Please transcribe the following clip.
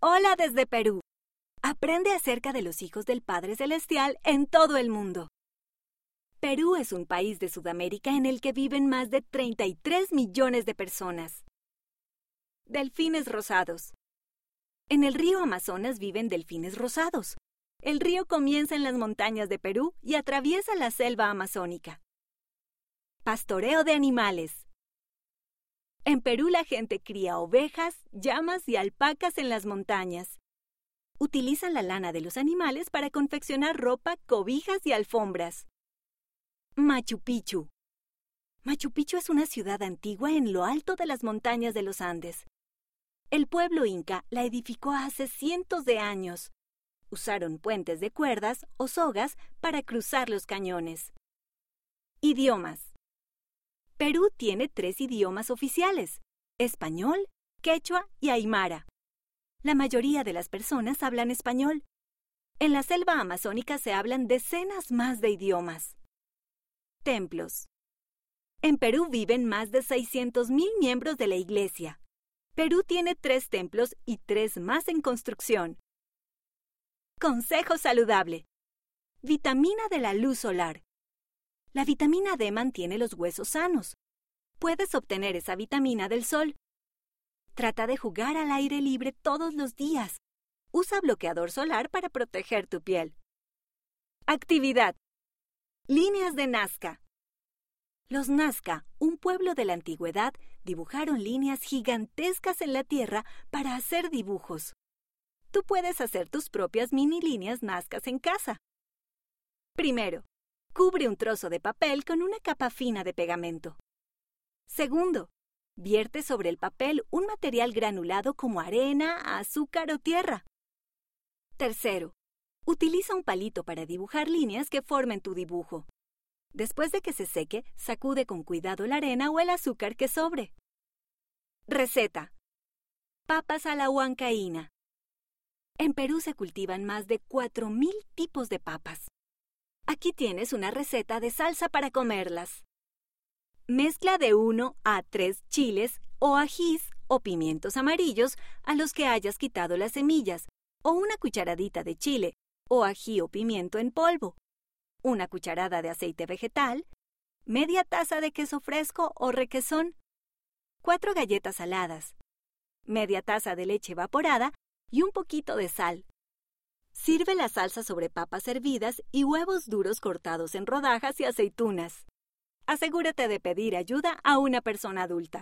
Hola desde Perú. Aprende acerca de los hijos del Padre Celestial en todo el mundo. Perú es un país de Sudamérica en el que viven más de 33 millones de personas. Delfines rosados. En el río Amazonas viven delfines rosados. El río comienza en las montañas de Perú y atraviesa la selva amazónica. Pastoreo de animales. En Perú la gente cría ovejas, llamas y alpacas en las montañas. Utilizan la lana de los animales para confeccionar ropa, cobijas y alfombras. Machu Picchu. Machu Picchu es una ciudad antigua en lo alto de las montañas de los Andes. El pueblo inca la edificó hace cientos de años. Usaron puentes de cuerdas o sogas para cruzar los cañones. Idiomas. Perú tiene tres idiomas oficiales, español, quechua y aymara. La mayoría de las personas hablan español. En la selva amazónica se hablan decenas más de idiomas. Templos. En Perú viven más de 600.000 miembros de la Iglesia. Perú tiene tres templos y tres más en construcción. Consejo saludable. Vitamina de la luz solar. La vitamina D mantiene los huesos sanos. Puedes obtener esa vitamina del sol. Trata de jugar al aire libre todos los días. Usa bloqueador solar para proteger tu piel. Actividad. Líneas de Nazca. Los Nazca, un pueblo de la antigüedad, dibujaron líneas gigantescas en la tierra para hacer dibujos. Tú puedes hacer tus propias mini líneas nazcas en casa. Primero, cubre un trozo de papel con una capa fina de pegamento. Segundo, vierte sobre el papel un material granulado como arena, azúcar o tierra. Tercero, utiliza un palito para dibujar líneas que formen tu dibujo. Después de que se seque, sacude con cuidado la arena o el azúcar que sobre. Receta. Papas a la huancaína. En Perú se cultivan más de 4.000 tipos de papas. Aquí tienes una receta de salsa para comerlas. Mezcla de 1 a 3 chiles o ajís o pimientos amarillos a los que hayas quitado las semillas, o una cucharadita de chile o ají o pimiento en polvo una cucharada de aceite vegetal, media taza de queso fresco o requesón, cuatro galletas saladas, media taza de leche evaporada y un poquito de sal. Sirve la salsa sobre papas hervidas y huevos duros cortados en rodajas y aceitunas. Asegúrate de pedir ayuda a una persona adulta.